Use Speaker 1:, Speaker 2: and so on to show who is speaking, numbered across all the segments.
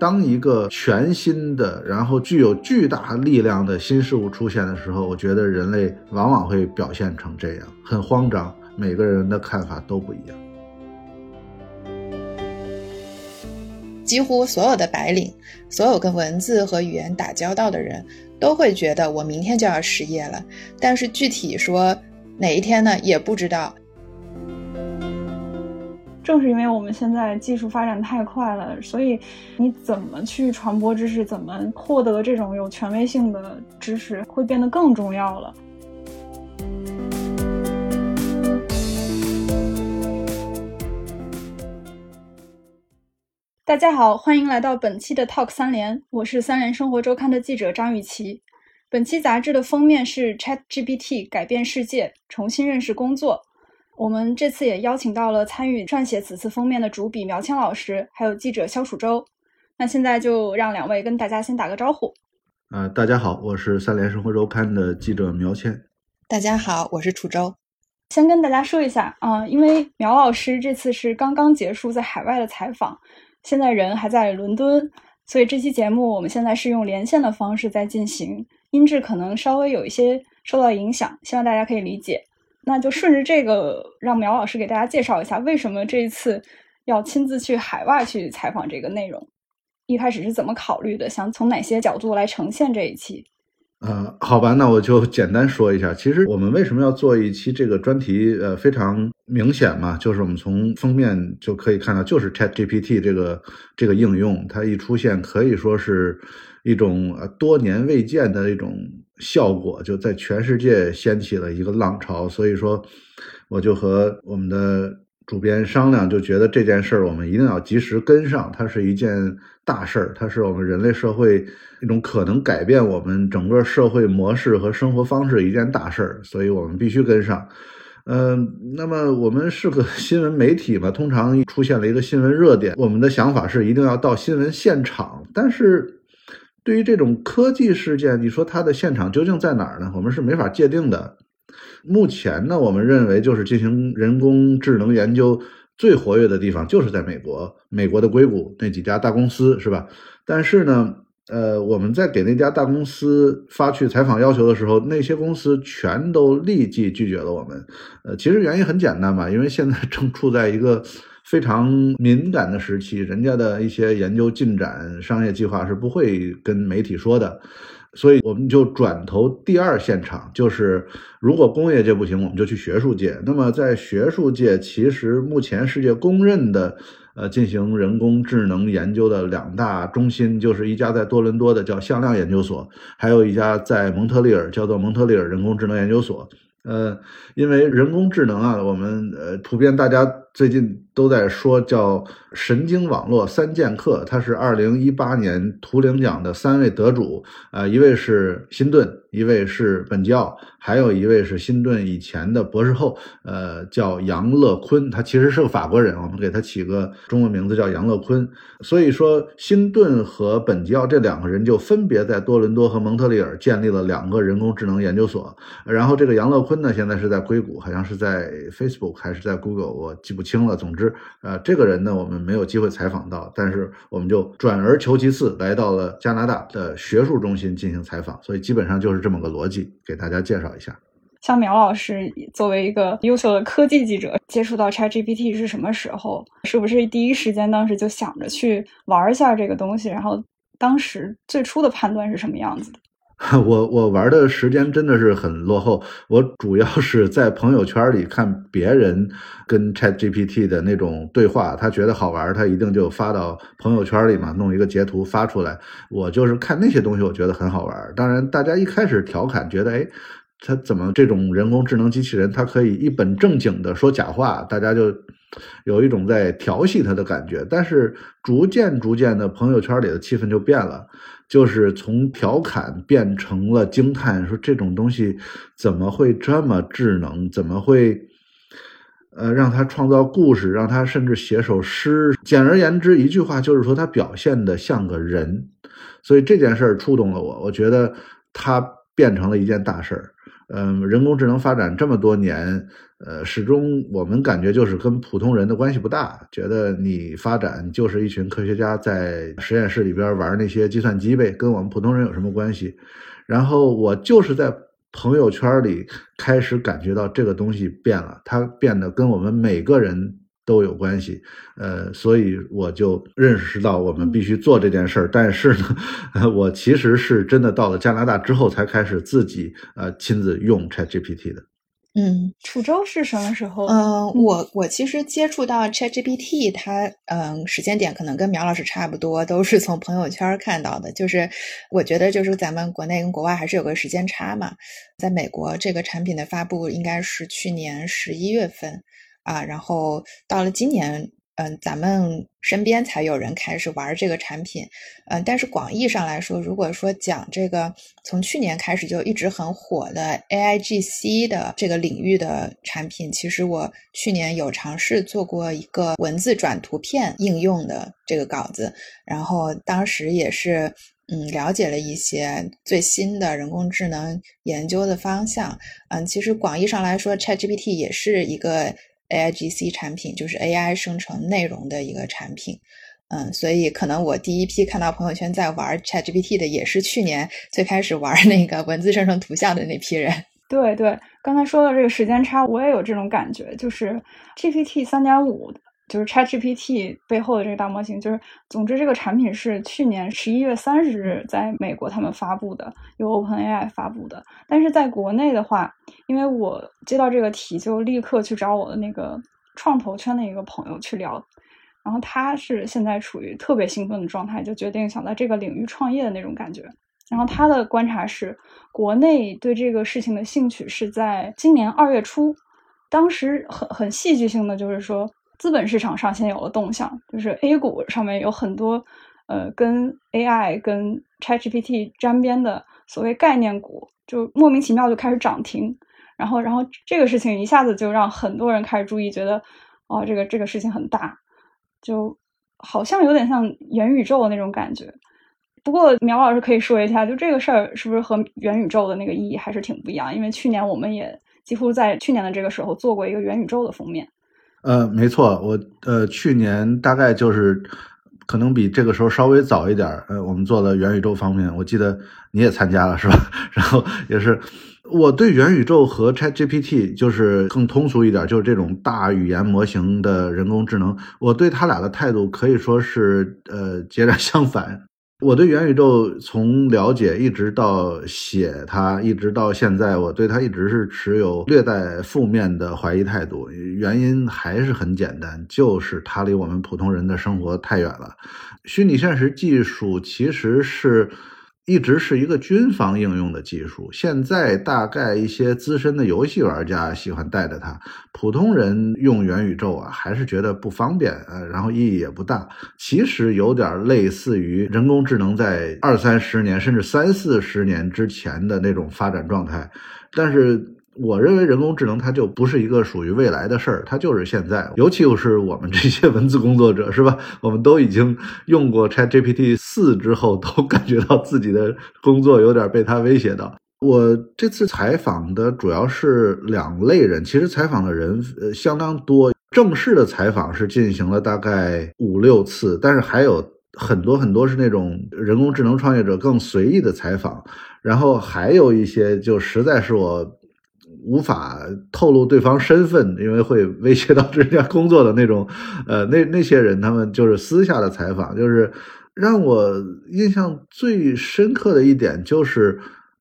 Speaker 1: 当一个全新的，然后具有巨大力量的新事物出现的时候，我觉得人类往往会表现成这样，很慌张，每个人的看法都不一样。
Speaker 2: 几乎所有的白领，所有跟文字和语言打交道的人，都会觉得我明天就要失业了。但是具体说哪一天呢，也不知道。
Speaker 3: 正是因为我们现在技术发展太快了，所以你怎么去传播知识，怎么获得这种有权威性的知识，会变得更重要了。大家好，欢迎来到本期的 Talk 三联，我是三联生活周刊的记者张雨绮。本期杂志的封面是 ChatGPT 改变世界，重新认识工作。我们这次也邀请到了参与撰写此次封面的主笔苗谦老师，还有记者肖楚洲。那现在就让两位跟大家先打个招呼。
Speaker 1: 呃，大家好，我是三联生活周刊的记者苗谦。
Speaker 2: 大家好，我是楚洲。
Speaker 3: 先跟大家说一下啊，因为苗老师这次是刚刚结束在海外的采访。现在人还在伦敦，所以这期节目我们现在是用连线的方式在进行，音质可能稍微有一些受到影响，希望大家可以理解。那就顺着这个，让苗老师给大家介绍一下，为什么这一次要亲自去海外去采访这个内容，一开始是怎么考虑的，想从哪些角度来呈现这一期。
Speaker 1: 呃，好吧，那我就简单说一下。其实我们为什么要做一期这个专题？呃，非常明显嘛，就是我们从封面就可以看到，就是 Chat GPT 这个这个应用，它一出现，可以说是一种呃多年未见的一种效果，就在全世界掀起了一个浪潮。所以说，我就和我们的主编商量，就觉得这件事儿我们一定要及时跟上，它是一件大事儿，它是我们人类社会。一种可能改变我们整个社会模式和生活方式一件大事儿，所以我们必须跟上。嗯，那么我们是个 新闻媒体嘛，通常出现了一个新闻热点，我们的想法是一定要到新闻现场。但是，对于这种科技事件，你说它的现场究竟在哪儿呢？我们是没法界定的。目前呢，我们认为就是进行人工智能研究最活跃的地方就是在美国，美国的硅谷那几家大公司是吧？但是呢。呃，我们在给那家大公司发去采访要求的时候，那些公司全都立即拒绝了我们。呃，其实原因很简单嘛，因为现在正处在一个非常敏感的时期，人家的一些研究进展、商业计划是不会跟媒体说的，所以我们就转投第二现场，就是如果工业界不行，我们就去学术界。那么在学术界，其实目前世界公认的。呃，进行人工智能研究的两大中心，就是一家在多伦多的叫向量研究所，还有一家在蒙特利尔叫做蒙特利尔人工智能研究所。呃，因为人工智能啊，我们呃普遍大家最近都在说叫神经网络三剑客，他是二零一八年图灵奖的三位得主，呃，一位是辛顿，一位是本吉奥，还有一位是辛顿以前的博士后，呃，叫杨乐坤，他其实是个法国人，我们给他起个中文名字叫杨乐坤。所以说，辛顿和本吉奥这两个人就分别在多伦多和蒙特利尔建立了两个人工智能研究所，然后这个杨乐坤呢，现在是在硅谷，好像是在 Facebook 还是在 Google，我记不清了。总之，呃，这个人呢，我们没有机会采访到，但是我们就转而求其次，来到了加拿大的学术中心进行采访，所以基本上就是这么个逻辑，给大家介绍一下。
Speaker 3: 像苗老师作为一个优秀的科技记者，接触到 ChatGPT 是什么时候？是不是第一时间当时就想着去玩一下这个东西？然后当时最初的判断是什么样子的？
Speaker 1: 我我玩的时间真的是很落后，我主要是在朋友圈里看别人跟 ChatGPT 的那种对话，他觉得好玩，他一定就发到朋友圈里嘛，弄一个截图发出来。我就是看那些东西，我觉得很好玩。当然，大家一开始调侃，觉得哎。他怎么这种人工智能机器人，它可以一本正经的说假话，大家就有一种在调戏他的感觉。但是逐渐逐渐的，朋友圈里的气氛就变了，就是从调侃变成了惊叹，说这种东西怎么会这么智能？怎么会呃让他创造故事，让他甚至写首诗？简而言之，一句话就是说他表现的像个人。所以这件事儿触动了我，我觉得他。变成了一件大事儿。嗯，人工智能发展这么多年，呃，始终我们感觉就是跟普通人的关系不大，觉得你发展就是一群科学家在实验室里边玩那些计算机呗，跟我们普通人有什么关系？然后我就是在朋友圈里开始感觉到这个东西变了，它变得跟我们每个人。都有关系，呃，所以我就认识到我们必须做这件事儿。但是呢，我其实是真的到了加拿大之后才开始自己呃亲自用 ChatGPT 的。
Speaker 3: 嗯，楚州是什么时候？
Speaker 2: 嗯，我我其实接触到 ChatGPT，它嗯时间点可能跟苗老师差不多，都是从朋友圈看到的。就是我觉得就是咱们国内跟国外还是有个时间差嘛。在美国，这个产品的发布应该是去年十一月份。啊，然后到了今年，嗯，咱们身边才有人开始玩这个产品，嗯，但是广义上来说，如果说讲这个从去年开始就一直很火的 AIGC 的这个领域的产品，其实我去年有尝试做过一个文字转图片应用的这个稿子，然后当时也是嗯了解了一些最新的人工智能研究的方向，嗯，其实广义上来说，ChatGPT 也是一个。AIGC 产品就是 AI 生成内容的一个产品，嗯，所以可能我第一批看到朋友圈在玩 ChatGPT 的，也是去年最开始玩那个文字生成图像的那批人。
Speaker 3: 对对，刚才说的这个时间差，我也有这种感觉，就是 GPT 三点五。就是 ChatGPT 背后的这个大模型，就是总之这个产品是去年十一月三十日在美国他们发布的，由 OpenAI 发布的。但是在国内的话，因为我接到这个题，就立刻去找我的那个创投圈的一个朋友去聊，然后他是现在处于特别兴奋的状态，就决定想在这个领域创业的那种感觉。然后他的观察是，国内对这个事情的兴趣是在今年二月初，当时很很戏剧性的就是说。资本市场上先有了动向，就是 A 股上面有很多，呃，跟 AI、跟 ChatGPT 沾边的所谓概念股，就莫名其妙就开始涨停。然后，然后这个事情一下子就让很多人开始注意，觉得，哦，这个这个事情很大，就好像有点像元宇宙的那种感觉。不过，苗老师可以说一下，就这个事儿是不是和元宇宙的那个意义还是挺不一样？因为去年我们也几乎在去年的这个时候做过一个元宇宙的封面。
Speaker 1: 呃，没错，我呃去年大概就是可能比这个时候稍微早一点呃，我们做的元宇宙方面，我记得你也参加了是吧？然后也是我对元宇宙和 ChatGPT 就是更通俗一点，就是这种大语言模型的人工智能，我对他俩的态度可以说是呃截然相反。我对元宇宙从了解一直到写它，一直到现在，我对它一直是持有略带负面的怀疑态度。原因还是很简单，就是它离我们普通人的生活太远了。虚拟现实技术其实是。一直是一个军方应用的技术，现在大概一些资深的游戏玩家喜欢带着它，普通人用元宇宙啊，还是觉得不方便，呃，然后意义也不大。其实有点类似于人工智能在二三十年甚至三四十年之前的那种发展状态，但是。我认为人工智能它就不是一个属于未来的事儿，它就是现在。尤其又是我们这些文字工作者，是吧？我们都已经用过 ChatGPT 四之后，都感觉到自己的工作有点被它威胁到。我这次采访的主要是两类人，其实采访的人呃相当多。正式的采访是进行了大概五六次，但是还有很多很多是那种人工智能创业者更随意的采访，然后还有一些就实在是我。无法透露对方身份，因为会威胁到人家工作的那种，呃，那那些人他们就是私下的采访，就是让我印象最深刻的一点就是，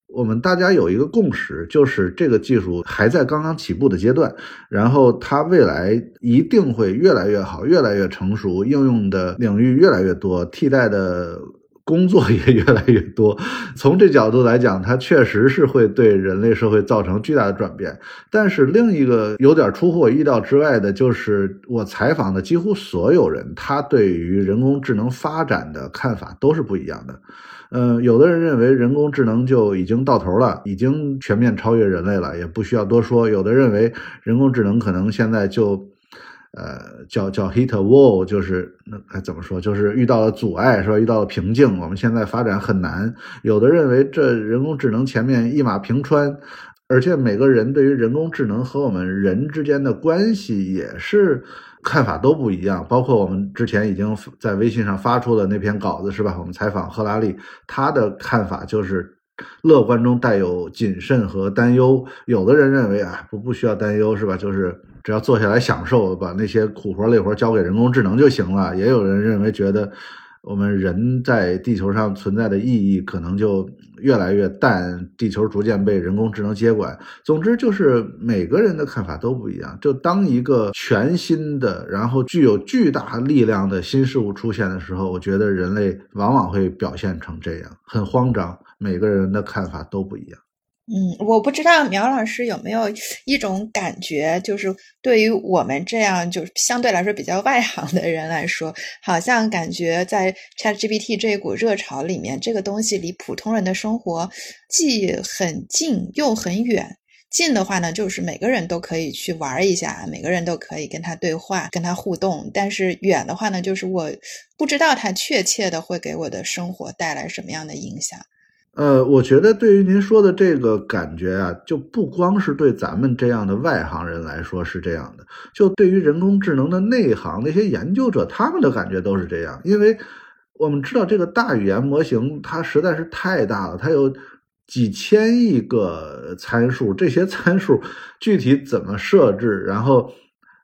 Speaker 1: 我们大家有一个共识，就是这个技术还在刚刚起步的阶段，然后它未来一定会越来越好，越来越成熟，应用的领域越来越多，替代的。工作也越来越多，从这角度来讲，它确实是会对人类社会造成巨大的转变。但是另一个有点出乎我意料之外的，就是我采访的几乎所有人，他对于人工智能发展的看法都是不一样的。嗯，有的人认为人工智能就已经到头了，已经全面超越人类了，也不需要多说。有的认为人工智能可能现在就。呃，叫叫 hit a wall，就是那该怎么说？就是遇到了阻碍，是吧？遇到了瓶颈，我们现在发展很难。有的认为这人工智能前面一马平川，而且每个人对于人工智能和我们人之间的关系也是看法都不一样。包括我们之前已经在微信上发出的那篇稿子，是吧？我们采访赫拉利，他的看法就是。乐观中带有谨慎和担忧。有的人认为啊，不不需要担忧，是吧？就是只要坐下来享受，把那些苦活累活交给人工智能就行了。也有人认为，觉得我们人在地球上存在的意义可能就越来越淡，地球逐渐被人工智能接管。总之，就是每个人的看法都不一样。就当一个全新的，然后具有巨大力量的新事物出现的时候，我觉得人类往往会表现成这样，很慌张。每个人的看法都不一样。
Speaker 2: 嗯，我不知道苗老师有没有一种感觉，就是对于我们这样就是相对来说比较外行的人来说，好像感觉在 ChatGPT 这一股热潮里面，这个东西离普通人的生活既很近又很远。近的话呢，就是每个人都可以去玩一下，每个人都可以跟他对话、跟他互动；但是远的话呢，就是我不知道他确切的会给我的生活带来什么样的影响。
Speaker 1: 呃，我觉得对于您说的这个感觉啊，就不光是对咱们这样的外行人来说是这样的，就对于人工智能的内行那些研究者，他们的感觉都是这样。因为我们知道这个大语言模型它实在是太大了，它有几千亿个参数，这些参数具体怎么设置，然后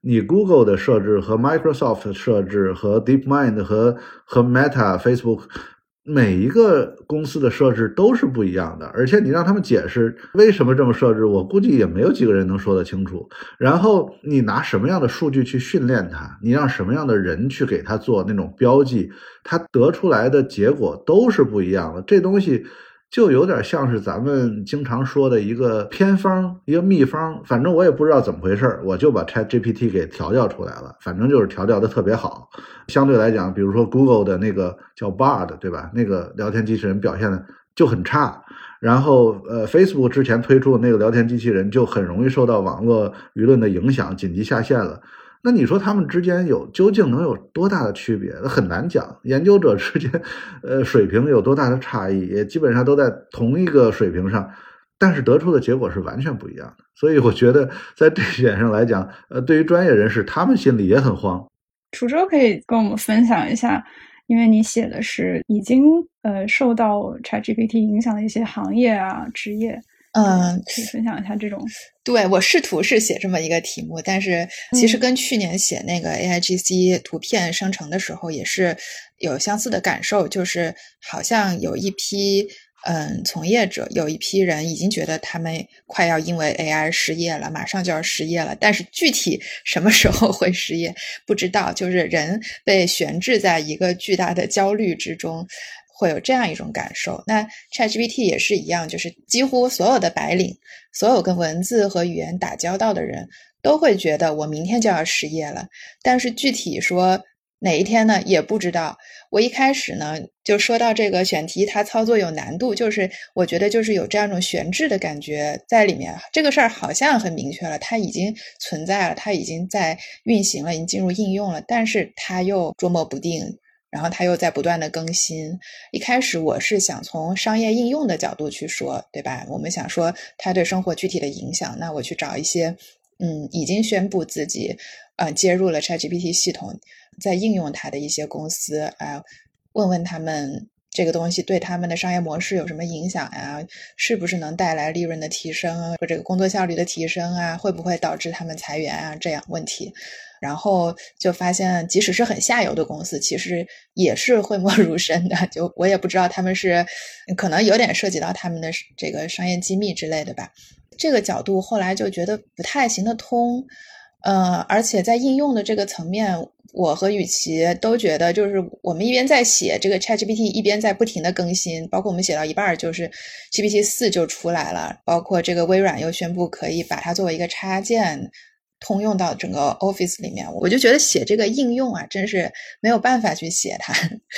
Speaker 1: 你 Google 的设置和 Microsoft 设置和 DeepMind 和和 Meta Facebook。每一个公司的设置都是不一样的，而且你让他们解释为什么这么设置，我估计也没有几个人能说得清楚。然后你拿什么样的数据去训练它，你让什么样的人去给它做那种标记，它得出来的结果都是不一样的。这东西。就有点像是咱们经常说的一个偏方，一个秘方，反正我也不知道怎么回事我就把 Chat GPT 给调教出来了，反正就是调教的特别好。相对来讲，比如说 Google 的那个叫 Bard，对吧？那个聊天机器人表现的就很差。然后，呃，Facebook 之前推出的那个聊天机器人就很容易受到网络舆论的影响，紧急下线了。那你说他们之间有究竟能有多大的区别？那很难讲。研究者之间，呃，水平有多大的差异，也基本上都在同一个水平上，但是得出的结果是完全不一样的。所以我觉得，在这一点上来讲，呃，对于专业人士，他们心里也很慌。
Speaker 3: 楚州可以跟我们分享一下，因为你写的是已经呃受到 ChatGPT 影响的一些行业啊、职业。
Speaker 2: 嗯，
Speaker 3: 可以分享一下这种。
Speaker 2: 对我试图是写这么一个题目，但是其实跟去年写那个 AIGC 图片生成的时候也是有相似的感受，就是好像有一批嗯从业者，有一批人已经觉得他们快要因为 AI 失业了，马上就要失业了，但是具体 什么时候会失业不知道，就是人被悬置在一个巨大的焦虑之中。会有这样一种感受，那 ChatGPT 也是一样，就是几乎所有的白领，所有跟文字和语言打交道的人都会觉得我明天就要失业了。但是具体说哪一天呢，也不知道。我一开始呢就说到这个选题，它操作有难度，就是我觉得就是有这样一种悬置的感觉在里面。这个事儿好像很明确了，它已经存在了，它已经在运行了，已经进入应用了，但是它又捉摸不定。然后它又在不断的更新。一开始我是想从商业应用的角度去说，对吧？我们想说它对生活具体的影响，那我去找一些，嗯，已经宣布自己，呃，接入了 ChatGPT 系统，在应用它的一些公司，啊，问问他们这个东西对他们的商业模式有什么影响呀？是不是能带来利润的提升啊，或者工作效率的提升啊？会不会导致他们裁员啊？这样问题。然后就发现，即使是很下游的公司，其实也是讳莫 如深的。就我也不知道他们是，可能有点涉及到他们的这个商业机密之类的吧。这个角度后来就觉得不太行得通。呃，而且在应用的这个层面，我和雨琦都觉得，就是我们一边在写这个 ChatGPT，一边在不停的更新。包括我们写到一半儿，就是 GPT 四就出来了，包括这个微软又宣布可以把它作为一个插件。通用到整个 Office 里面，我就觉得写这个应用啊，真是没有办法去写它，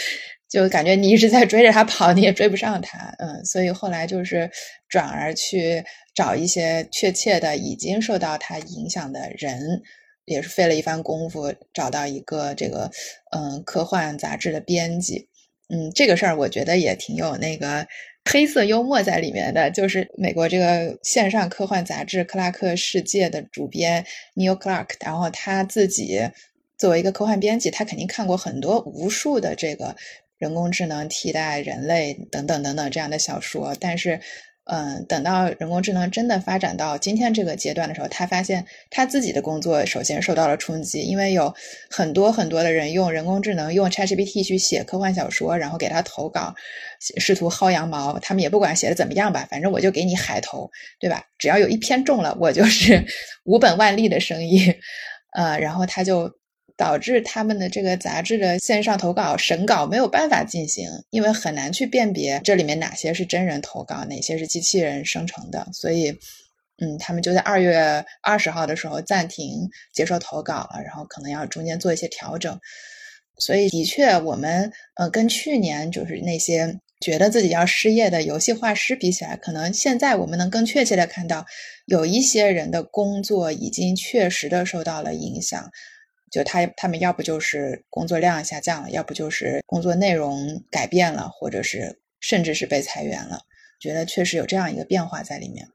Speaker 2: 就感觉你一直在追着它跑，你也追不上它。嗯，所以后来就是转而去找一些确切的已经受到它影响的人，也是费了一番功夫找到一个这个嗯科幻杂志的编辑。嗯，这个事儿我觉得也挺有那个黑色幽默在里面的。就是美国这个线上科幻杂志《克拉克世界》的主编 Neil Clark，然后他自己作为一个科幻编辑，他肯定看过很多无数的这个人工智能替代人类等等等等这样的小说，但是。嗯，等到人工智能真的发展到今天这个阶段的时候，他发现他自己的工作首先受到了冲击，因为有很多很多的人用人工智能用 ChatGPT 去写科幻小说，然后给他投稿，试图薅羊毛。他们也不管写的怎么样吧，反正我就给你海投，对吧？只要有一篇中了，我就是 无本万利的生意。呃，然后他就。导致他们的这个杂志的线上投稿审稿没有办法进行，因为很难去辨别这里面哪些是真人投稿，哪些是机器人生成的。所以，嗯，他们就在二月二十号的时候暂停接受投稿了，然后可能要中间做一些调整。所以，的确，我们呃跟去年就是那些觉得自己要失业的游戏画师比起来，可能现在我们能更确切的看到，有一些人的工作已经确实的受到了影响。就他他们要不就是工作量下降了，要不就是工作内容改变了，或者是甚至是被裁员了。觉得确实有这样一个变化在里面。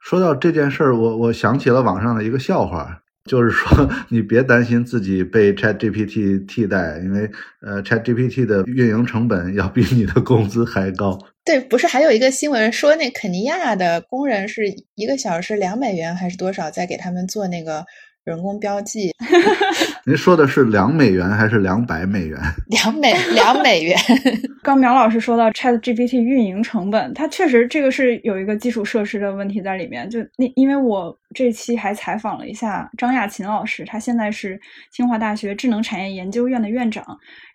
Speaker 1: 说到这件事儿，我我想起了网上的一个笑话，就是说 你别担心自己被 Chat GPT 替代，因为呃 Chat GPT 的运营成本要比你的工资还高。
Speaker 2: 对，不是还有一个新闻说那肯尼亚的工人是一个小时两美元还是多少，在给他们做那个。人工标记，
Speaker 1: 您说的是两美元还是两百美元？
Speaker 2: 两美两美元。
Speaker 3: 刚苗老师说到 Chat GPT 运营成本，它确实这个是有一个基础设施的问题在里面。就那，因为我这期还采访了一下张亚勤老师，他现在是清华大学智能产业研究院的院长。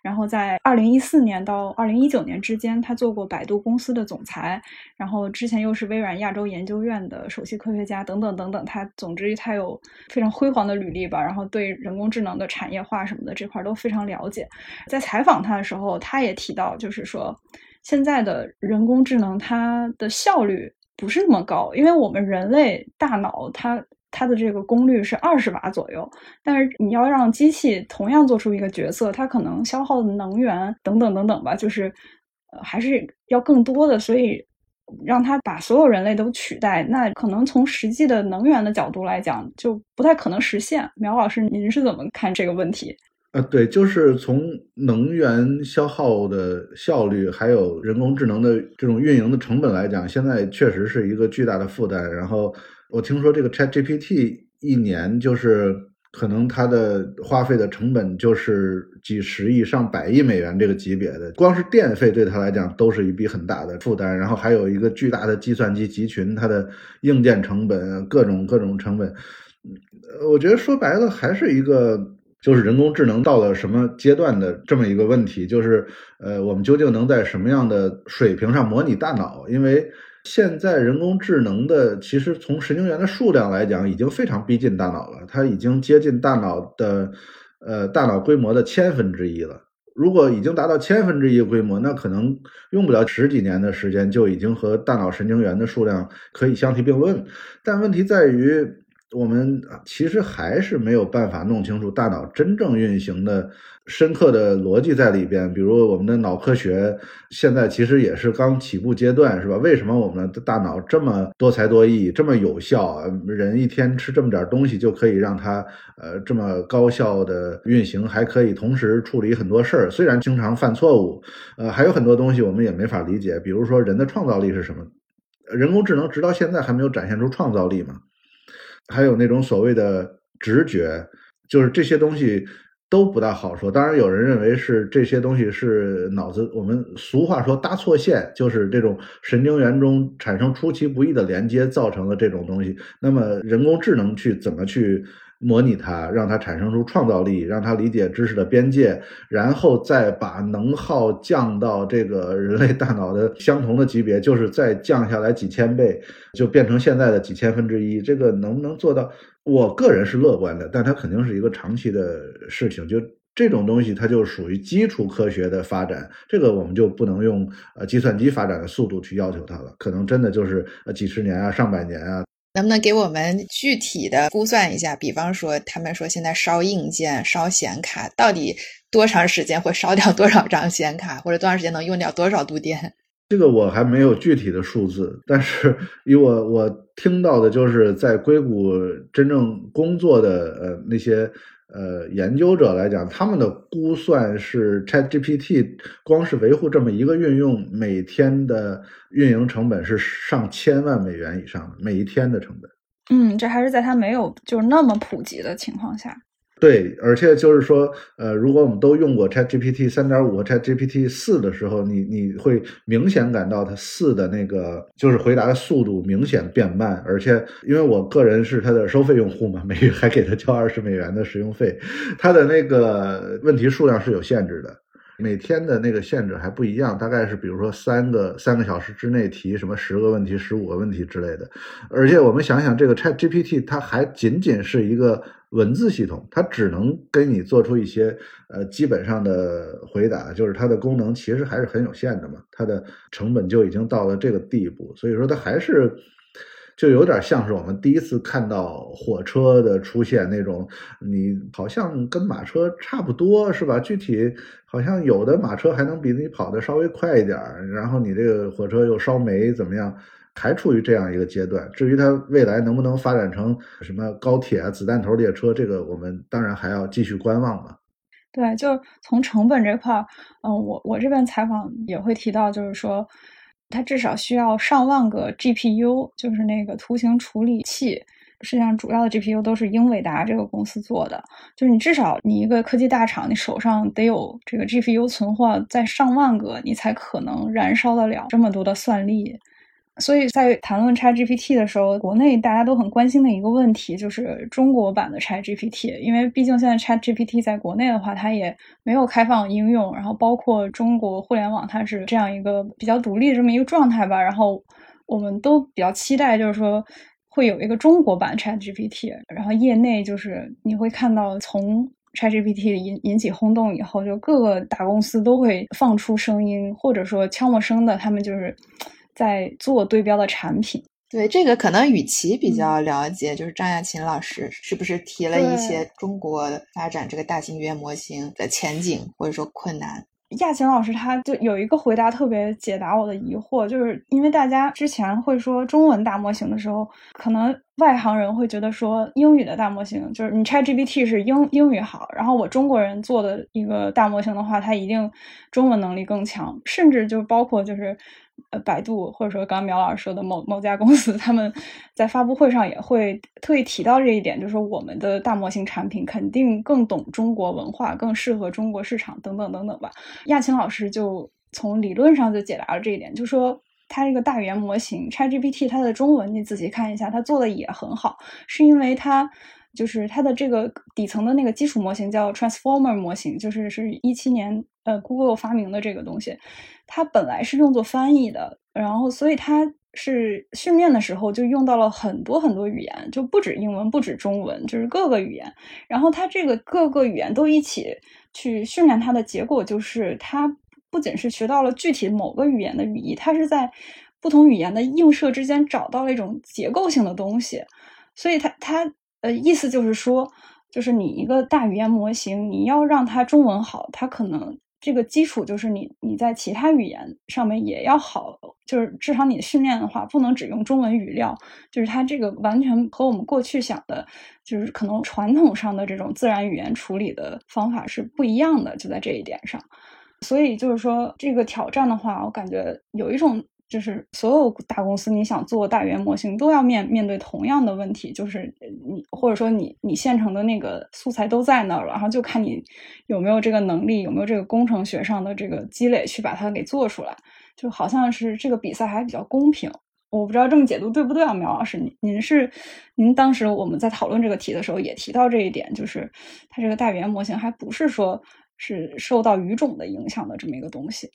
Speaker 3: 然后在二零一四年到二零一九年之间，他做过百度公司的总裁，然后之前又是微软亚洲研究院的首席科学家，等等等等。他总之他有非常辉煌的履历吧，然后对人工智能的产业化什么的这块都非常了解。在采访他的时候，他也提到，就是说现在的人工智能它的效率不是那么高，因为我们人类大脑它。它的这个功率是二十瓦左右，但是你要让机器同样做出一个角色，它可能消耗的能源等等等等吧，就是还是要更多的，所以让它把所有人类都取代，那可能从实际的能源的角度来讲，就不太可能实现。苗老师，您是怎么看这个问题？
Speaker 1: 呃，对，就是从能源消耗的效率，还有人工智能的这种运营的成本来讲，现在确实是一个巨大的负担。然后。我听说这个 Chat GPT 一年就是可能它的花费的成本就是几十亿上百亿美元这个级别的，光是电费对他来讲都是一笔很大的负担，然后还有一个巨大的计算机集群，它的硬件成本各种各种成本。我觉得说白了还是一个就是人工智能到了什么阶段的这么一个问题，就是呃我们究竟能在什么样的水平上模拟大脑？因为现在人工智能的，其实从神经元的数量来讲，已经非常逼近大脑了。它已经接近大脑的，呃，大脑规模的千分之一了。如果已经达到千分之一规模，那可能用不了十几年的时间，就已经和大脑神经元的数量可以相提并论。但问题在于，我们其实还是没有办法弄清楚大脑真正运行的。深刻的逻辑在里边，比如我们的脑科学现在其实也是刚起步阶段，是吧？为什么我们的大脑这么多才多艺，这么有效？人一天吃这么点东西就可以让它呃这么高效的运行，还可以同时处理很多事儿。虽然经常犯错误，呃，还有很多东西我们也没法理解。比如说人的创造力是什么？人工智能直到现在还没有展现出创造力嘛？还有那种所谓的直觉，就是这些东西。都不大好说。当然，有人认为是这些东西是脑子，我们俗话说搭错线，就是这种神经元中产生出其不意的连接造成的这种东西。那么，人工智能去怎么去模拟它，让它产生出创造力，让它理解知识的边界，然后再把能耗降到这个人类大脑的相同的级别，就是再降下来几千倍，就变成现在的几千分之一。这个能不能做到？我个人是乐观的，但它肯定是一个长期的事情。就这种东西，它就属于基础科学的发展，这个我们就不能用呃计算机发展的速度去要求它了，可能真的就是呃几十年啊、上百年啊。
Speaker 2: 能不能给我们具体的估算一下？比方说，他们说现在烧硬件、烧显卡，到底多长时间会烧掉多少张显卡，或者多长时间能用掉多少度电？
Speaker 1: 这个我还没有具体的数字，但是以我我听到的，就是在硅谷真正工作的呃那些呃研究者来讲，他们的估算是 ChatGPT 光是维护这么一个运用，每天的运营成本是上千万美元以上的每一天的成本。
Speaker 3: 嗯，这还是在它没有就是那么普及的情况下。
Speaker 1: 对，而且就是说，呃，如果我们都用过 ChatGPT 三点五和 ChatGPT 四的时候，你你会明显感到它四的那个就是回答的速度明显变慢，而且因为我个人是它的收费用户嘛，每月还给他交二十美元的使用费，它的那个问题数量是有限制的。每天的那个限制还不一样，大概是比如说三个三个小时之内提什么十个问题、十五个问题之类的。而且我们想想，这个 Chat GPT 它还仅仅是一个文字系统，它只能给你做出一些呃基本上的回答，就是它的功能其实还是很有限的嘛，它的成本就已经到了这个地步，所以说它还是。就有点像是我们第一次看到火车的出现那种，你好像跟马车差不多，是吧？具体好像有的马车还能比你跑的稍微快一点然后你这个火车又烧煤怎么样？还处于这样一个阶段。至于它未来能不能发展成什么高铁啊、子弹头列车，这个我们当然还要继续观望嘛。
Speaker 3: 对，就从成本这块儿，嗯，我我这边采访也会提到，就是说。它至少需要上万个 GPU，就是那个图形处理器。实际上，主要的 GPU 都是英伟达这个公司做的。就是你至少你一个科技大厂，你手上得有这个 GPU 存货在上万个，你才可能燃烧得了这么多的算力。所以在谈论 ChatGPT 的时候，国内大家都很关心的一个问题就是中国版的 ChatGPT，因为毕竟现在 ChatGPT 在国内的话，它也没有开放应用，然后包括中国互联网，它是这样一个比较独立的这么一个状态吧。然后我们都比较期待，就是说会有一个中国版 ChatGPT。然后业内就是你会看到，从 ChatGPT 引引起轰动以后，就各个大公司都会放出声音，或者说悄默声的，他们就是。在做对标的产品，
Speaker 2: 对这个可能雨琦比较了解，就是张亚勤老师是不是提了一些中国发展这个大型语言模型的前景或者说困难？
Speaker 3: 亚勤老师他就有一个回答特别解答我的疑惑，就是因为大家之前会说中文大模型的时候，可能外行人会觉得说英语的大模型就是你 ChatGPT 是英英语好，然后我中国人做的一个大模型的话，它一定中文能力更强，甚至就包括就是。呃，百度或者说刚刚苗老师说的某某家公司，他们在发布会上也会特意提到这一点，就是我们的大模型产品肯定更懂中国文化，更适合中国市场等等等等吧。亚青老师就从理论上就解答了这一点，就说它这个大语言模型 ChatGPT 它的中文你仔细看一下，它做的也很好，是因为它。就是它的这个底层的那个基础模型叫 Transformer 模型，就是是一七年呃 Google 发明的这个东西，它本来是用作翻译的，然后所以它是训练的时候就用到了很多很多语言，就不止英文，不止中文，就是各个语言。然后它这个各个语言都一起去训练它的结果，就是它不仅是学到了具体某个语言的语义，它是在不同语言的映射之间找到了一种结构性的东西，所以它它。呃，意思就是说，就是你一个大语言模型，你要让它中文好，它可能这个基础就是你你在其他语言上面也要好，就是至少你训练的话，不能只用中文语料，就是它这个完全和我们过去想的，就是可能传统上的这种自然语言处理的方法是不一样的，就在这一点上。所以就是说，这个挑战的话，我感觉有一种。就是所有大公司，你想做大语言模型，都要面面对同样的问题，就是你或者说你你现成的那个素材都在那儿了，然后就看你有没有这个能力，有没有这个工程学上的这个积累去把它给做出来。就好像是这个比赛还比较公平，我不知道这么解读对不对啊，苗老师，您您是您当时我们在讨论这个题的时候也提到这一点，就是它这个大语言模型还不是说是受到语种的影响的这么一个东西。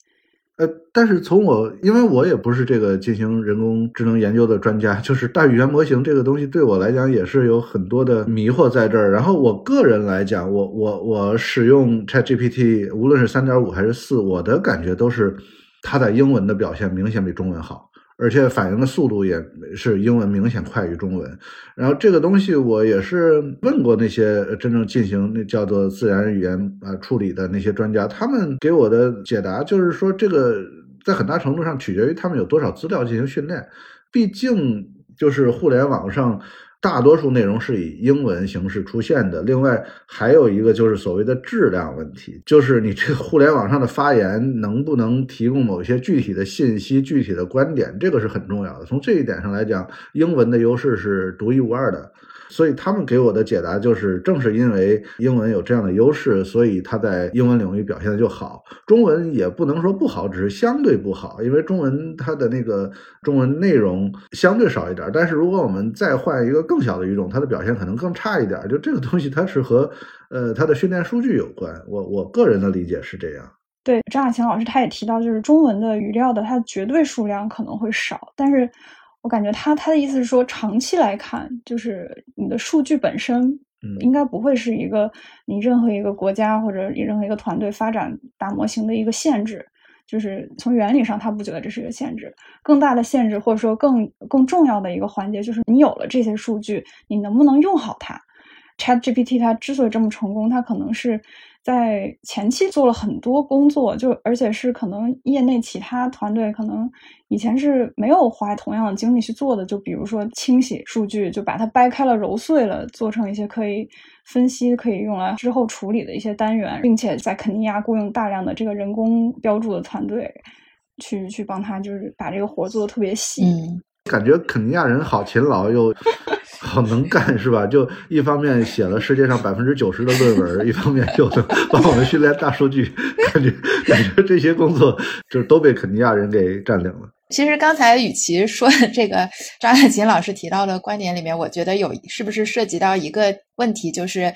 Speaker 1: 呃，但是从我，因为我也不是这个进行人工智能研究的专家，就是大语言模型这个东西对我来讲也是有很多的迷惑在这儿。然后我个人来讲，我我我使用 ChatGPT，无论是三点五还是四，我的感觉都是它在英文的表现明显比中文好，而且反应的速度也是英文明显快于中文。然后这个东西我也是问过那些真正进行那叫做自然语言啊处理的那些专家，他们给我的解答就是说，这个在很大程度上取决于他们有多少资料进行训练，毕竟就是互联网上。大多数内容是以英文形式出现的。另外，还有一个就是所谓的质量问题，就是你这个互联网上的发言能不能提供某些具体的信息、具体的观点，这个是很重要的。从这一点上来讲，英文的优势是独一无二的。所以他们给我的解答就是，正是因为英文有这样的优势，所以它在英文领域表现的就好。中文也不能说不好，只是相对不好，因为中文它的那个中文内容相对少一点。但是如果我们再换一个更小的语种，它的表现可能更差一点。就这个东西，它是和呃它的训练数据有关。我我个人的理解是这样。
Speaker 3: 对，张亚勤老师他也提到，就是中文的语料的它绝对数量可能会少，但是。我感觉他他的意思是说，长期来看，就是你的数据本身，应该不会是一个你任何一个国家或者你任何一个团队发展大模型的一个限制。就是从原理上，他不觉得这是一个限制。更大的限制，或者说更更重要的一个环节，就是你有了这些数据，你能不能用好它？Chat GPT 它之所以这么成功，它可能是。在前期做了很多工作，就而且是可能业内其他团队可能以前是没有花同样的精力去做的。就比如说清洗数据，就把它掰开了揉碎了，做成一些可以分析、可以用来之后处理的一些单元，并且在肯尼亚雇佣大量的这个人工标注的团队，去去帮他就是把这个活做的特别细。
Speaker 1: 感觉肯尼亚人好勤劳又 好能干，是吧？就一方面写了世界上百分之九十的论文，一方面又能 帮我们训练大数据，感觉感觉这些工作就是都被肯尼亚人给占领了。
Speaker 2: 其实刚才与其说的这个张亚勤老师提到的观点里面，我觉得有是不是涉及到一个问题，就是。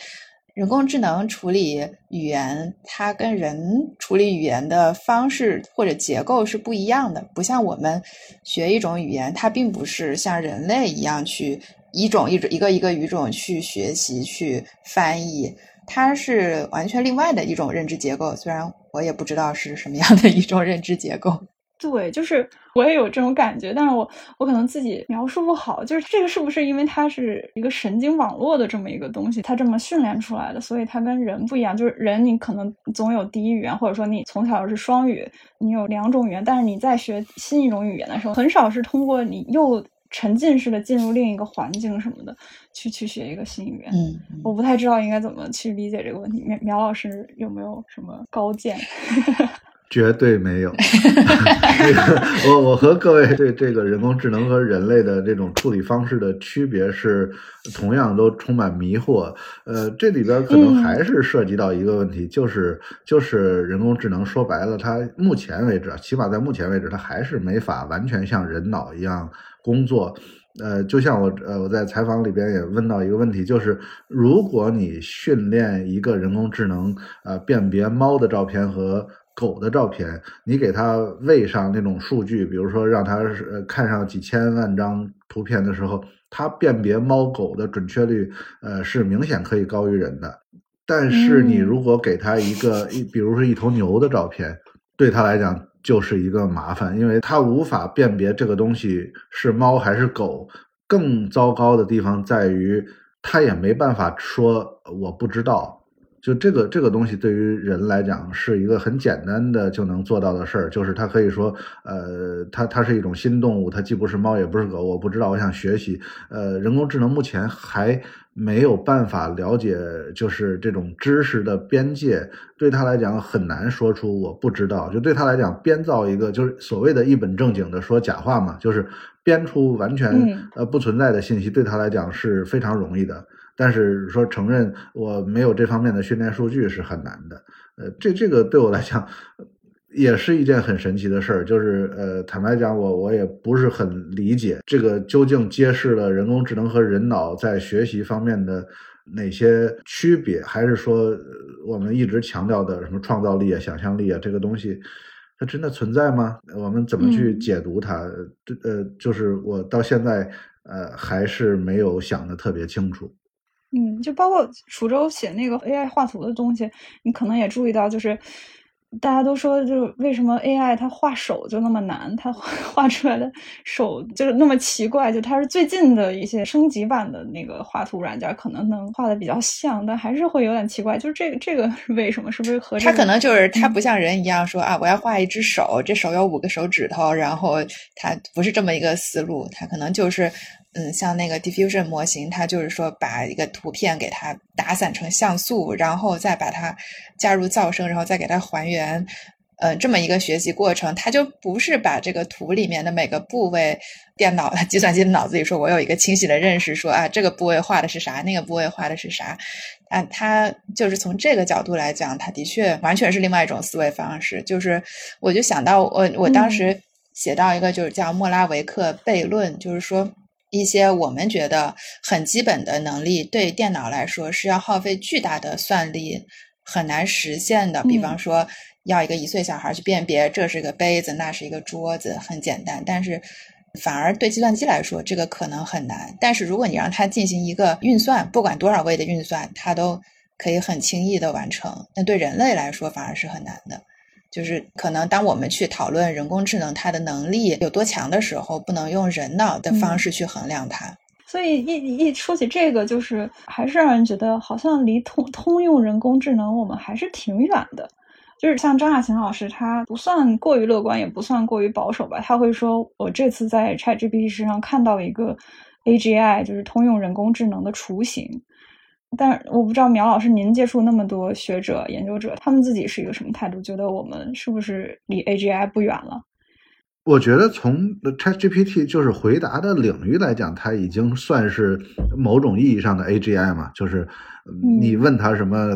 Speaker 2: 人工智能处理语言，它跟人处理语言的方式或者结构是不一样的。不像我们学一种语言，它并不是像人类一样去一种一种一个一个语种去学习去翻译，它是完全另外的一种认知结构。虽然我也不知道是什么样的一种认知结构。
Speaker 3: 对，就是我也有这种感觉，但是我我可能自己描述不好，就是这个是不是因为它是一个神经网络的这么一个东西，它这么训练出来的，所以它跟人不一样。就是人你可能总有第一语言，或者说你从小是双语，你有两种语言，但是你在学新一种语言的时候，很少是通过你又沉浸式的进入另一个环境什么的去去学一个新语言。
Speaker 2: 嗯，
Speaker 3: 我不太知道应该怎么去理解这个问题。苗苗老师有没有什么高见？
Speaker 1: 绝对没有，这个我我和各位对这个人工智能和人类的这种处理方式的区别是同样都充满迷惑。呃，这里边可能还是涉及到一个问题，就是就是人工智能说白了，它目前为止，起码在目前为止，它还是没法完全像人脑一样工作。呃，就像我呃我在采访里边也问到一个问题，就是如果你训练一个人工智能呃辨别猫的照片和狗的照片，你给它喂上那种数据，比如说让它呃看上几千万张图片的时候，它辨别猫狗的准确率，呃是明显可以高于人的。但是你如果给它一个一，比如说一头牛的照片，对它来讲就是一个麻烦，因为它无法辨别这个东西是猫还是狗。更糟糕的地方在于，它也没办法说我不知道。就这个这个东西对于人来讲是一个很简单的就能做到的事儿，就是它可以说，呃，它它是一种新动物，它既不是猫也不是狗，我不知道，我想学习。呃，人工智能目前还没有办法了解，就是这种知识的边界，对他来讲很难说出我不知道。就对他来讲，编造一个就是所谓的一本正经的说假话嘛，就是编出完全呃不存在的信息，对他来讲是非常容易的。但是说承认我没有这方面的训练数据是很难的，呃，这这个对我来讲也是一件很神奇的事儿。就是呃，坦白讲，我我也不是很理解这个究竟揭示了人工智能和人脑在学习方面的哪些区别，还是说我们一直强调的什么创造力啊、想象力啊这个东西，它真的存在吗？我们怎么去解读它？这呃，就是我到现在呃还是没有想的特别清楚。
Speaker 3: 嗯，就包括楚州写那个 AI 画图的东西，你可能也注意到，就是大家都说，就是为什么 AI 它画手就那么难，它 画出来的手就是那么奇怪，就它是最近的一些升级版的那个画图软件，可能能画的比较像，但还是会有点奇怪。就是这个这个是为什么？是不是和
Speaker 2: 它可能就是它不像人一样说啊，我要画一只手，这手有五个手指头，然后它不是这么一个思路，它可能就是。嗯，像那个 diffusion 模型，它就是说把一个图片给它打散成像素，然后再把它加入噪声，然后再给它还原。呃，这么一个学习过程，它就不是把这个图里面的每个部位，电脑、计算机的脑子里说，我有一个清晰的认识，说啊，这个部位画的是啥，那个部位画的是啥。啊，它就是从这个角度来讲，它的确完全是另外一种思维方式。就是我就想到，我我当时写到一个，就是叫莫拉维克悖论，就是说。一些我们觉得很基本的能力，对电脑来说是要耗费巨大的算力，很难实现的。比方说，要一个一岁小孩去辨别这是个杯子，那是一个桌子，很简单。但是，反而对计算机来说，这个可能很难。但是，如果你让它进行一个运算，不管多少位的运算，它都可以很轻易的完成。那对人类来说，反而是很难的。就是可能，当我们去讨论人工智能它的能力有多强的时候，不能用人脑的方式去衡量它。
Speaker 3: 所以一一说起这个，就是还是让人觉得好像离通通用人工智能我们还是挺远的。就是像张亚勤老师，他不算过于乐观，也不算过于保守吧。他会说：“我这次在 ChatGPT 身上看到一个 AGI，就是通用人工智能的雏形。”但我不知道苗老师，您接触那么多学者、研究者，他们自己是一个什么态度？觉得我们是不是离 AGI 不远了？
Speaker 1: 我觉得从 ChatGPT 就是回答的领域来讲，它已经算是某种意义上的 AGI 嘛。就是你问他什么，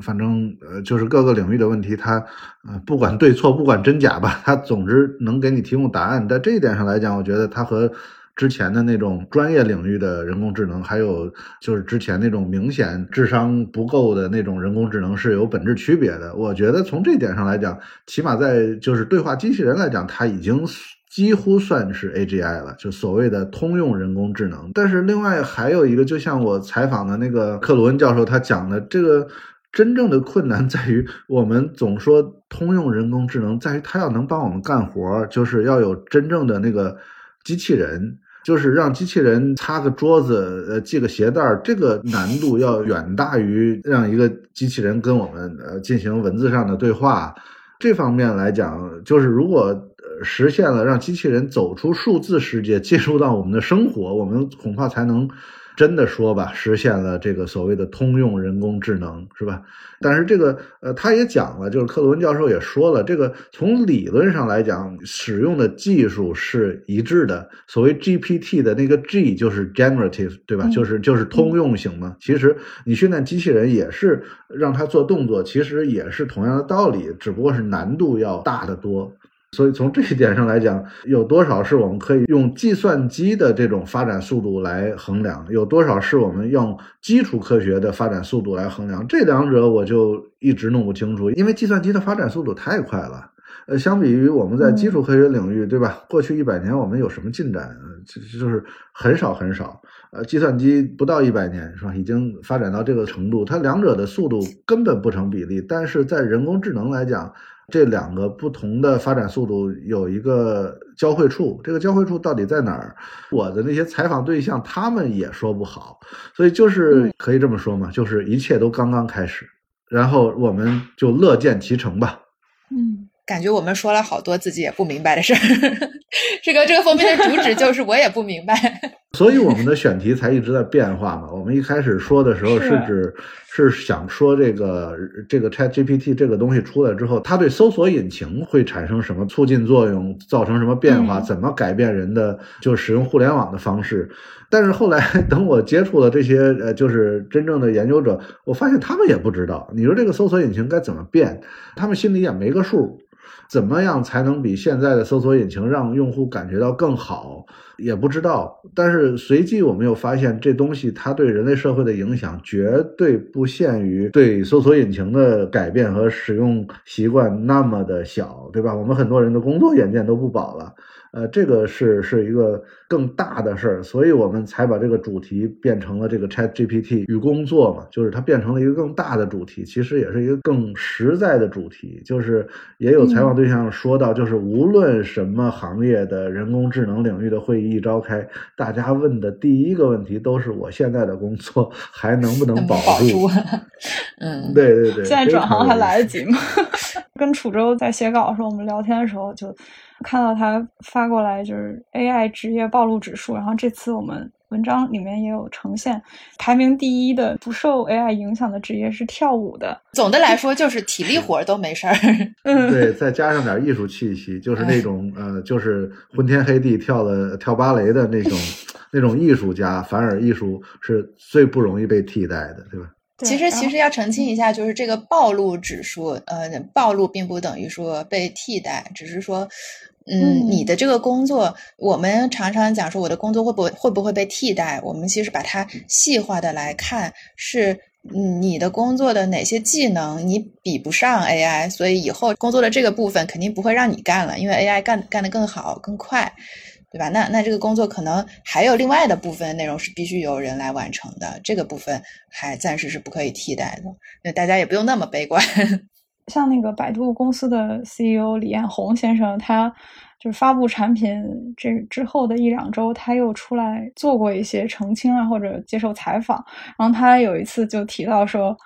Speaker 1: 反正呃，就是各个领域的问题，他呃不管对错，不管真假吧，他总之能给你提供答案。在这一点上来讲，我觉得他和之前的那种专业领域的人工智能，还有就是之前那种明显智商不够的那种人工智能是有本质区别的。我觉得从这点上来讲，起码在就是对话机器人来讲，它已经几乎算是 AGI 了，就所谓的通用人工智能。但是另外还有一个，就像我采访的那个克鲁恩教授他讲的，这个真正的困难在于，我们总说通用人工智能在于它要能帮我们干活，就是要有真正的那个机器人。就是让机器人擦个桌子，呃，系个鞋带儿，这个难度要远大于让一个机器人跟我们呃进行文字上的对话。这方面来讲，就是如果实现了让机器人走出数字世界，进入到我们的生活，我们恐怕才能。真的说吧，实现了这个所谓的通用人工智能，是吧？但是这个呃，他也讲了，就是克鲁恩教授也说了，这个从理论上来讲，使用的技术是一致的。所谓 GPT 的那个 G 就是 generative，对吧？就是就是通用型嘛。其实你训练机器人也是让它做动作，其实也是同样的道理，只不过是难度要大得多。所以从这一点上来讲，有多少是我们可以用计算机的这种发展速度来衡量？有多少是我们用基础科学的发展速度来衡量？这两者我就一直弄不清楚，因为计算机的发展速度太快了。呃，相比于我们在基础科学领域，对吧？过去一百年我们有什么进展？就就是很少很少。呃，计算机不到一百年是吧？已经发展到这个程度，它两者的速度根本不成比例。但是在人工智能来讲，这两个不同的发展速度有一个交汇处，这个交汇处到底在哪儿？我的那些采访对象他们也说不好，所以就是可以这么说嘛，就是一切都刚刚开始，然后我们就乐见其成吧。
Speaker 2: 嗯。感觉我们说了好多自己也不明白的事儿，这个这个封面的主旨就是我也不明白，
Speaker 1: 所以我们的选题才一直在变化嘛。我们一开始说的时候是指是想说这个这个 Chat GPT 这个东西出来之后，它对搜索引擎会产生什么促进作用，造成什么变化，怎么改变人的就使用互联网的方式。但是后来等我接触了这些呃，就是真正的研究者，我发现他们也不知道。你说这个搜索引擎该怎么变，他们心里也没个数。怎么样才能比现在的搜索引擎让用户感觉到更好？也不知道。但是随即我们又发现，这东西它对人类社会的影响绝对不限于对搜索引擎的改变和使用习惯那么的小，对吧？我们很多人的工作眼见都不保了。呃，这个是是一个更大的事儿，所以我们才把这个主题变成了这个 Chat GPT 与工作嘛，就是它变成了一个更大的主题，其实也是一个更实在的主题。就是也有采访对象说到，就是无论什么行业的人工智能领域的会议一召开，大家问的第一个问题都是我现在的工作还能不能保
Speaker 2: 住？嗯，
Speaker 1: 对对对。
Speaker 3: 现在转行还来得及吗？跟楚州在写稿的时候，我们聊天的时候就。看到他发过来就是 AI 职业暴露指数，然后这次我们文章里面也有呈现，排名第一的不受 AI 影响的职业是跳舞的。
Speaker 2: 总的来说就是体力活都没事儿。
Speaker 3: 嗯，
Speaker 1: 对，再加上点艺术气息，就是那种呃，就是昏天黑地跳的跳芭蕾的那种 那种艺术家，反而艺术是最不容易被替代的，对吧？
Speaker 2: 其实，其实要澄清一下，就是这个暴露指数，呃，暴露并不等于说被替代，只是说，嗯，你的这个工作，我们常常讲说我的工作会不会会不会被替代？我们其实把它细化的来看，是你的工作的哪些技能你比不上 AI，所以以后工作的这个部分肯定不会让你干了，因为 AI 干干得更好更快。对吧？那那这个工作可能还有另外的部分内容是必须由人来完成的，这个部分还暂时是不可以替代的。那大家也不用那么悲观。
Speaker 3: 像那个百度公司的 CEO 李彦宏先生，他就是发布产品这之后的一两周，他又出来做过一些澄清啊，或者接受采访。然后他有一次就提到说，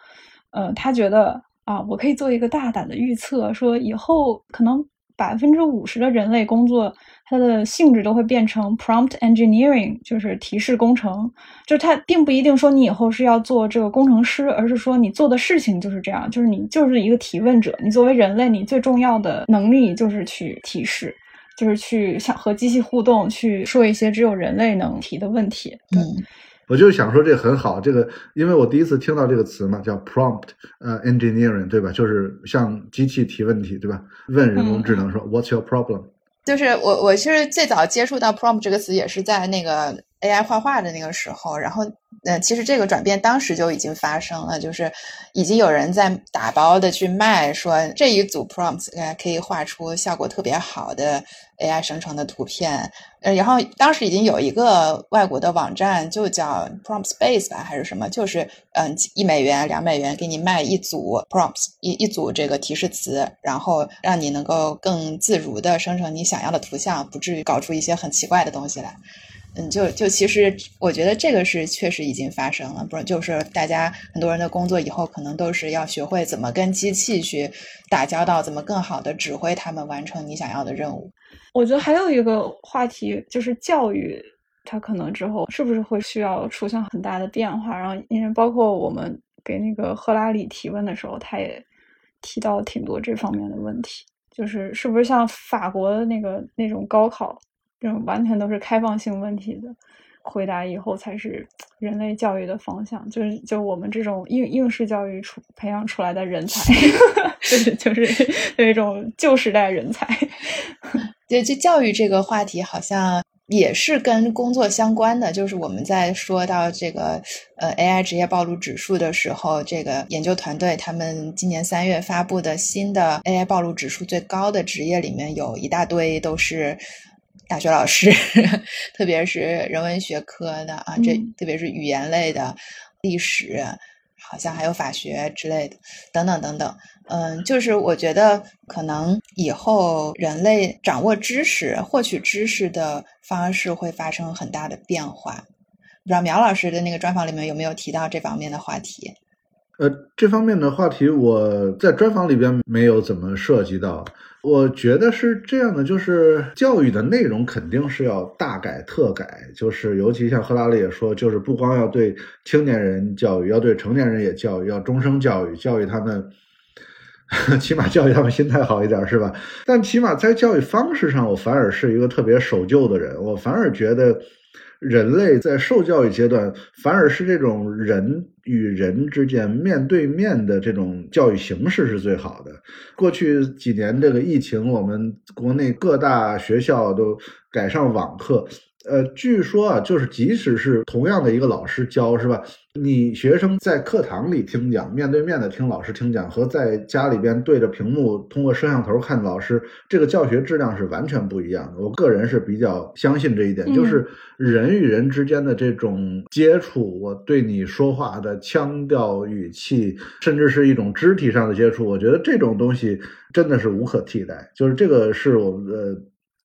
Speaker 3: 呃，他觉得啊，我可以做一个大胆的预测，说以后可能百分之五十的人类工作。它的性质都会变成 prompt engineering，就是提示工程。就是它并不一定说你以后是要做这个工程师，而是说你做的事情就是这样，就是你就是一个提问者。你作为人类，你最重要的能力就是去提示，就是去想和机器互动，去说一些只有人类能提的问题。
Speaker 2: 嗯，
Speaker 1: 我就想说这很好，这个因为我第一次听到这个词嘛，叫 prompt 呃 engineering，对吧？就是向机器提问题，对吧？问人工智能说 What's your problem？
Speaker 2: 就是我，我其实最早接触到 prompt 这个词也是在那个 AI 画画的那个时候，然后，呃，其实这个转变当时就已经发生了，就是已经有人在打包的去卖，说这一组 prompts 可以画出效果特别好的 AI 生成的图片。呃，然后当时已经有一个外国的网站，就叫 Prompt Space 吧，还是什么，就是嗯，一美元、两美元给你卖一组 prompts，一一组这个提示词，然后让你能够更自如的生成你想要的图像，不至于搞出一些很奇怪的东西来。嗯，就就其实我觉得这个是确实已经发生了，不是就是大家很多人的工作以后可能都是要学会怎么跟机器去打交道，怎么更好的指挥他们完成你想要的任务。
Speaker 3: 我觉得还有一个话题就是教育，它可能之后是不是会需要出现很大的变化？然后因为包括我们给那个赫拉里提问的时候，他也提到挺多这方面的问题，就是是不是像法国的那个那种高考，这种完全都是开放性问题的回答，以后才是人类教育的方向？就是就我们这种应应试教育出培养出来的人才，就是就是那种旧时代人才。
Speaker 2: 对，就教育这个话题，好像也是跟工作相关的。就是我们在说到这个呃 AI 职业暴露指数的时候，这个研究团队他们今年三月发布的新的 AI 暴露指数最高的职业里面，有一大堆都是大学老师，特别是人文学科的啊，这特别是语言类的、历史，好像还有法学之类的，等等等等。嗯，就是我觉得可能以后人类掌握知识、获取知识的方式会发生很大的变化。不知道苗老师的那个专访里面有没有提到这方面的话题？
Speaker 1: 呃，这方面的话题我在专访里边没有怎么涉及到。我觉得是这样的，就是教育的内容肯定是要大改特改，就是尤其像赫拉利也说，就是不光要对青年人教育，要对成年人也教育，要终生教育，教育他们。起码教育他们心态好一点，是吧？但起码在教育方式上，我反而是一个特别守旧的人。我反而觉得，人类在受教育阶段，反而是这种人与人之间面对面的这种教育形式是最好的。过去几年这个疫情，我们国内各大学校都改上网课，呃，据说啊，就是即使是同样的一个老师教，是吧？你学生在课堂里听讲，面对面的听老师听讲，和在家里边对着屏幕通过摄像头看老师，这个教学质量是完全不一样的。我个人是比较相信这一点，就是人与人之间的这种接触，我对你说话的腔调、语气，甚至是一种肢体上的接触，我觉得这种东西真的是无可替代。就是这个是我们的。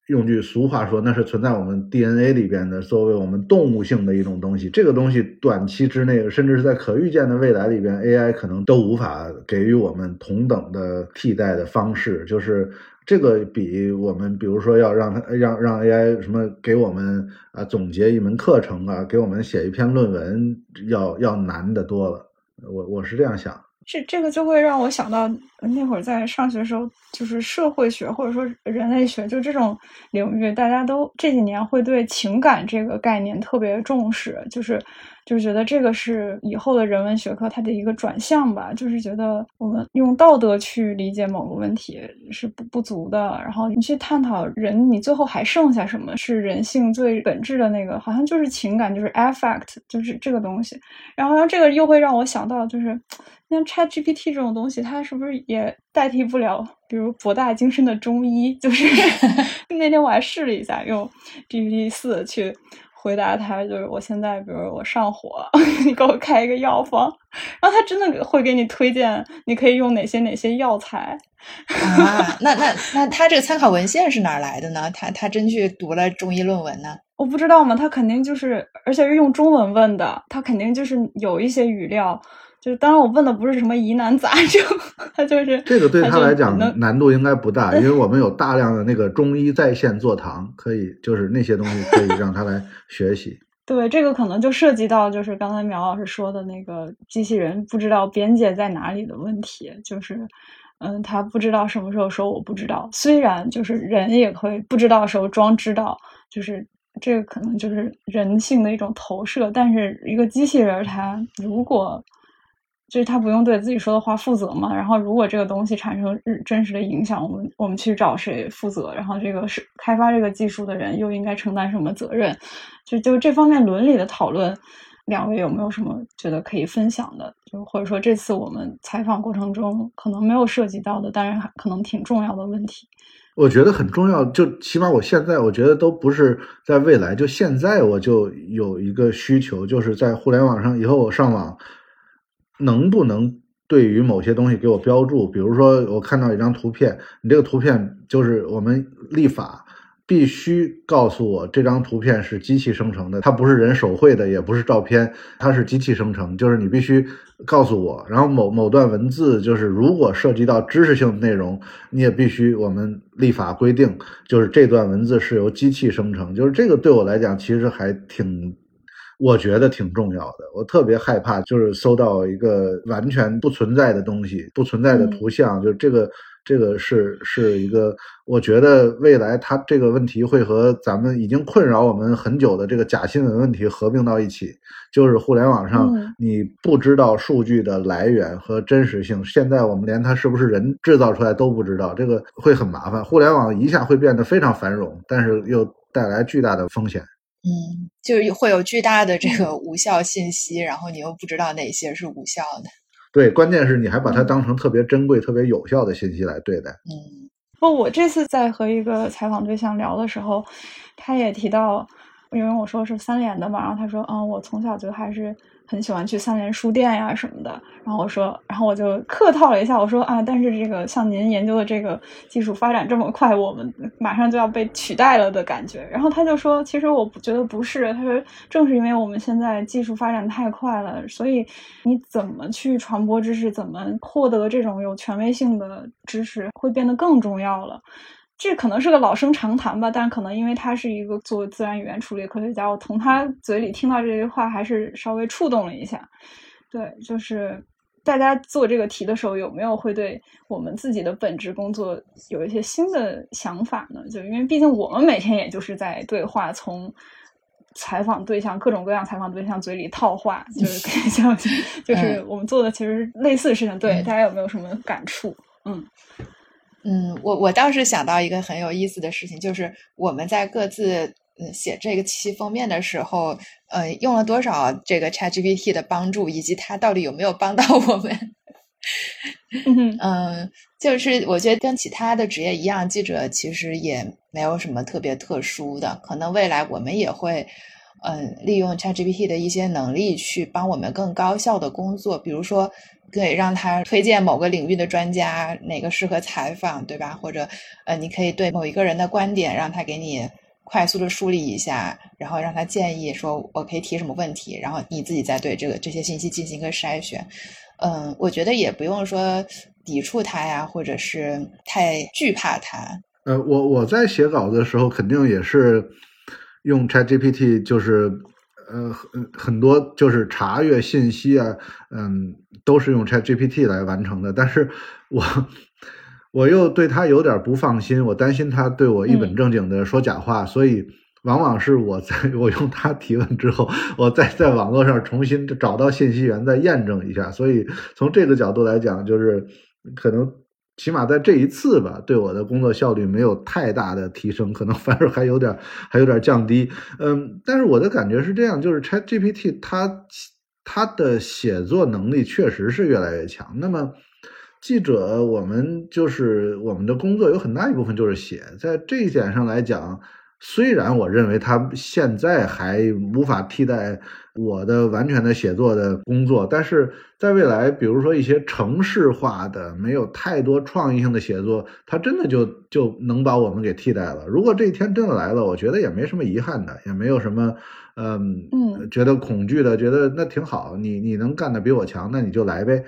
Speaker 1: 用句俗话说，那是存在我们 DNA 里边的，作为我们动物性的一种东西。这个东西短期之内，甚至是在可预见的未来里边，AI 可能都无法给予我们同等的替代的方式。就是这个比我们，比如说要让它让让 AI 什么给我们啊总结一门课程啊，给我们写一篇论文要要难得多了。我我是这样想。
Speaker 3: 这这个就会让我想到那会儿在上学的时候，就是社会学或者说人类学，就这种领域，大家都这几年会对情感这个概念特别重视，就是。就是觉得这个是以后的人文学科它的一个转向吧，就是觉得我们用道德去理解某个问题是不不足的，然后你去探讨人，你最后还剩下什么是人性最本质的那个，好像就是情感，就是 affect，就是这个东西。然后这个又会让我想到，就是像 Chat GPT 这种东西，它是不是也代替不了，比如博大精深的中医？就是 那天我还试了一下，用 GPT 四去。回答他就是我现在，比如我上火，你给我开一个药方，然后他真的会给你推荐，你可以用哪些哪些药材
Speaker 2: 啊？那那那他这个参考文献是哪来的呢？他他真去读了中医论文呢？
Speaker 3: 我不知道嘛，他肯定就是，而且是用中文问的，他肯定就是有一些语料。就当然，我问的不是什么疑难杂症，他就是
Speaker 1: 这个对他来讲难度应该不大，因为我们有大量的那个中医在线坐堂，可以就是那些东西可以让他来学习。
Speaker 3: 对，这个可能就涉及到就是刚才苗老师说的那个机器人不知道边界在哪里的问题，就是嗯，他不知道什么时候说我不知道，虽然就是人也可以不知道的时候装知道，就是这个可能就是人性的一种投射，但是一个机器人它如果。就是他不用对自己说的话负责嘛？然后如果这个东西产生日真实的影响，我们我们去找谁负责？然后这个是开发这个技术的人又应该承担什么责任？就就这方面伦理的讨论，两位有没有什么觉得可以分享的？就或者说这次我们采访过程中可能没有涉及到的，但是可能挺重要的问题。
Speaker 1: 我觉得很重要，就起码我现在我觉得都不是在未来，就现在我就有一个需求，就是在互联网上以后我上网。能不能对于某些东西给我标注？比如说，我看到一张图片，你这个图片就是我们立法必须告诉我这张图片是机器生成的，它不是人手绘的，也不是照片，它是机器生成。就是你必须告诉我。然后某某段文字，就是如果涉及到知识性内容，你也必须我们立法规定，就是这段文字是由机器生成。就是这个对我来讲，其实还挺。我觉得挺重要的，我特别害怕，就是搜到一个完全不存在的东西，不存在的图像，就这个，这个是是一个，我觉得未来它这个问题会和咱们已经困扰我们很久的这个假新闻问题合并到一起，就是互联网上你不知道数据的来源和真实性，现在我们连它是不是人制造出来都不知道，这个会很麻烦，互联网一下会变得非常繁荣，但是又带来巨大的风险。
Speaker 2: 嗯，就是会有巨大的这个无效信息，然后你又不知道哪些是无效的。
Speaker 1: 对，关键是你还把它当成特别珍贵、特别有效的信息来对待。
Speaker 3: 嗯，不，我这次在和一个采访对象聊的时候，他也提到，因为我说是三联的嘛，然后他说，嗯，我从小就还是。很喜欢去三联书店呀什么的，然后我说，然后我就客套了一下，我说啊，但是这个像您研究的这个技术发展这么快，我们马上就要被取代了的感觉。然后他就说，其实我不觉得不是，他说正是因为我们现在技术发展太快了，所以你怎么去传播知识，怎么获得这种有权威性的知识，会变得更重要了。这可能是个老生常谈吧，但可能因为他是一个做自然语言处理科学家，我从他嘴里听到这句话，还是稍微触动了一下。对，就是大家做这个题的时候，有没有会对我们自己的本职工作有一些新的想法呢？就因为毕竟我们每天也就是在对话，从采访对象各种各样采访对象嘴里套话，就是像 就是我们做的其实类似的事情。对，大家有没有什么感触？嗯。
Speaker 2: 嗯，我我倒是想到一个很有意思的事情，就是我们在各自嗯写这个期封面的时候，呃，用了多少这个 ChatGPT 的帮助，以及它到底有没有帮到我们。嗯，就是我觉得跟其他的职业一样，记者其实也没有什么特别特殊的。可能未来我们也会，嗯，利用 ChatGPT 的一些能力去帮我们更高效的工作。比如说，对，让他推荐某个领域的专家，哪个适合采访，对吧？或者，呃，你可以对某一个人的观点，让他给你快速的梳理一下，然后让他建议说我可以提什么问题，然后你自己再对这个这些信息进行一个筛选。嗯，我觉得也不用说抵触他呀，或者是太惧怕他。
Speaker 1: 呃，我我在写稿的时候，肯定也是用 ChatGPT，就是呃很很多就是查阅信息啊，嗯，都是用 ChatGPT 来完成的。但是我我又对他有点不放心，我担心他对我一本正经的说假话，所以。往往是我在我用他提问之后，我再在网络上重新找到信息源，再验证一下。所以从这个角度来讲，就是可能起码在这一次吧，对我的工作效率没有太大的提升，可能反而还有点还有点降低。嗯，但是我的感觉是这样，就是 Chat GPT 它他的写作能力确实是越来越强。那么记者，我们就是我们的工作有很大一部分就是写，在这一点上来讲。虽然我认为他现在还无法替代我的完全的写作的工作，但是在未来，比如说一些城市化的、没有太多创意性的写作，它真的就就能把我们给替代了。如果这一天真的来了，我觉得也没什么遗憾的，也没有什么，嗯嗯，觉得恐惧的，觉得那挺好。你你能干的比我强，那你就来呗。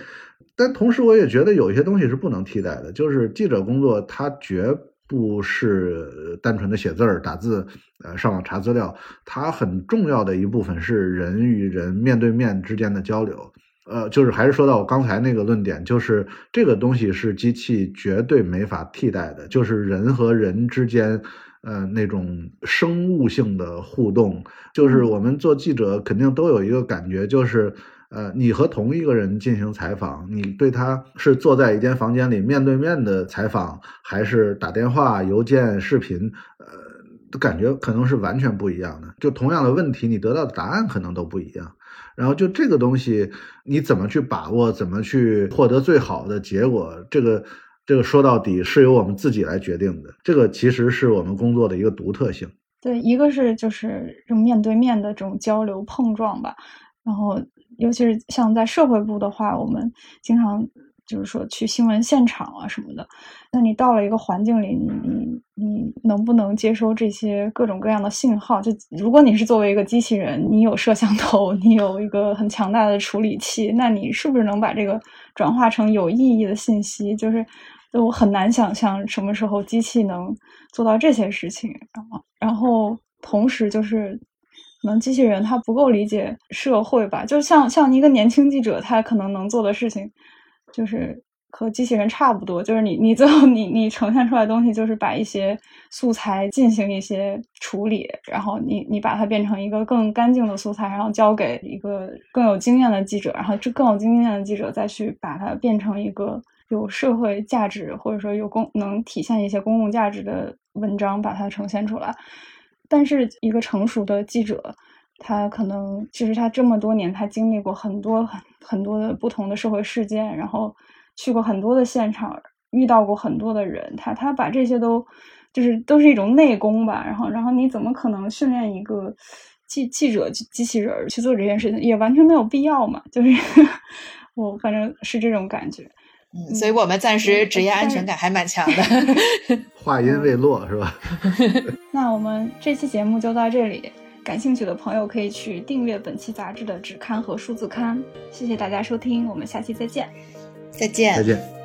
Speaker 1: 但同时，我也觉得有一些东西是不能替代的，就是记者工作，它绝。不是单纯的写字儿、打字，呃，上网查资料，它很重要的一部分是人与人面对面之间的交流。呃，就是还是说到我刚才那个论点，就是这个东西是机器绝对没法替代的，就是人和人之间，呃，那种生物性的互动，就是我们做记者肯定都有一个感觉，就是。呃，你和同一个人进行采访，你对他是坐在一间房间里面对面的采访，还是打电话、邮件、视频？呃，感觉可能是完全不一样的。就同样的问题，你得到的答案可能都不一样。然后就这个东西，你怎么去把握，怎么去获得最好的结果？这个，这个说到底是由我们自己来决定的。这个其实是我们工作的一个独特性。
Speaker 3: 对，一个是就是这种面对面的这种交流碰撞吧，然后。尤其是像在社会部的话，我们经常就是说去新闻现场啊什么的。那你到了一个环境里，你你你能不能接收这些各种各样的信号？就如果你是作为一个机器人，你有摄像头，你有一个很强大的处理器，那你是不是能把这个转化成有意义的信息？就是我很难想象什么时候机器能做到这些事情。然后同时就是。可能机器人它不够理解社会吧，就像像一个年轻记者，他可能能做的事情，就是和机器人差不多。就是你你最后你你呈现出来的东西，就是把一些素材进行一些处理，然后你你把它变成一个更干净的素材，然后交给一个更有经验的记者，然后这更有经验的记者再去把它变成一个有社会价值或者说有公能体现一些公共价值的文章，把它呈现出来。但是一个成熟的记者，他可能其实他这么多年，他经历过很多很很多的不同的社会事件，然后去过很多的现场，遇到过很多的人，他他把这些都就是都是一种内功吧。然后然后你怎么可能训练一个记记者机器人去做这件事情，也完全没有必要嘛？就是 我反正是这种感觉。
Speaker 2: 嗯，所以我们暂时职业安全感还蛮强的。
Speaker 1: 话音未落，是吧？
Speaker 3: 那我们这期节目就到这里，感兴趣的朋友可以去订阅本期杂志的纸刊和数字刊。谢谢大家收听，我们下期再见。
Speaker 2: 再见。
Speaker 1: 再见。